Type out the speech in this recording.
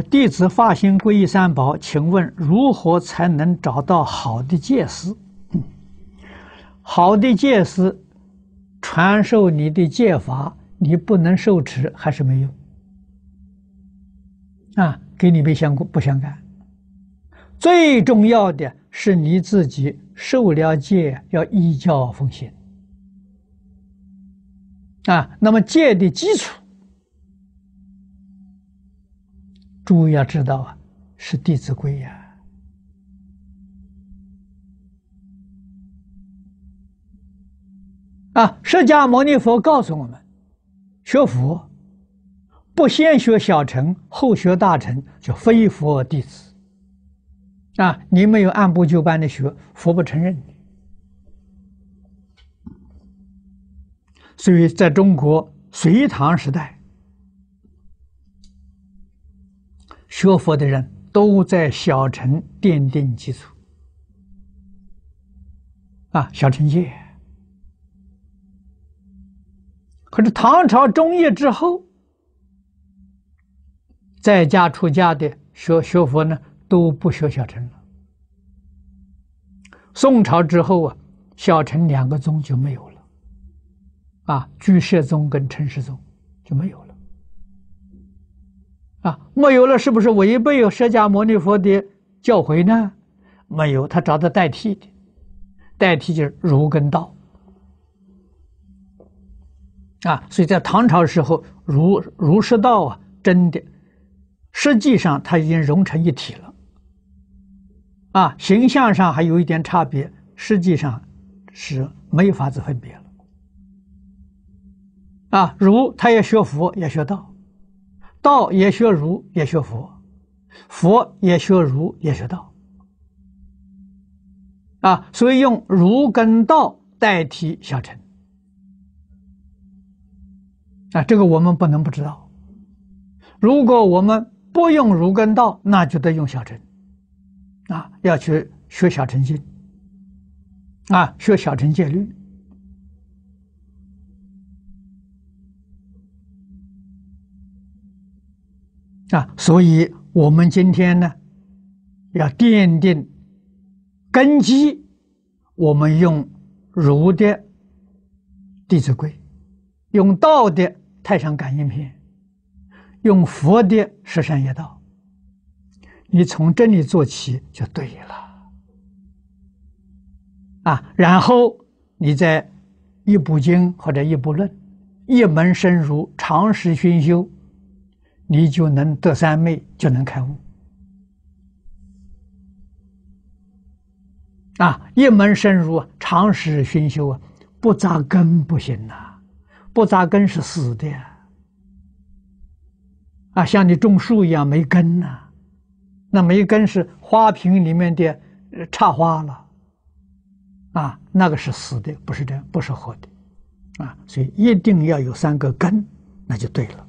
弟子发心皈依三宝，请问如何才能找到好的戒师？好的戒师传授你的戒法，你不能受持还是没用啊？跟你没相不相干。最重要的是你自己受了戒，要依教奉行啊。那么戒的基础。诸位要知道啊，是《弟子规》呀！啊，释迦牟尼佛告诉我们，学佛不先学小乘，后学大乘，就非佛弟子。啊，你没有按部就班的学，佛不承认你。所以，在中国隋唐时代。学佛的人都在小乘奠定基础，啊，小乘戒。可是唐朝中叶之后，在家出家的学学佛呢，都不学小乘了。宋朝之后啊，小乘两个宗就没有了，啊，居士宗跟陈氏宗就没有了。啊，没有了，是不是违背有释迦牟尼佛的教诲呢？没有，他找到代替的，代替就是儒跟道。啊，所以在唐朝时候，儒儒释道啊，真的，实际上它已经融成一体了。啊，形象上还有一点差别，实际上是没法子分别了。啊，儒他也学佛，也学道。道也学儒，也学佛；佛也学儒，也学道。啊，所以用儒跟道代替小乘。啊，这个我们不能不知道。如果我们不用儒跟道，那就得用小乘。啊，要去学小乘经。啊，学小乘戒律。啊，所以我们今天呢，要奠定根基，我们用儒的《弟子规》，用道的《太上感应篇》，用佛的《十善业道》，你从这里做起就对了。啊，然后你再一部经或者一部论，一门深入，长时熏修。你就能得三昧，就能开悟。啊，一门深入，长时熏修啊，不扎根不行呐，不扎根是死的。啊，像你种树一样没根呐，那没根是花瓶里面的插花了。啊，那个是死的，不是这样，不是活的。啊，所以一定要有三个根，那就对了。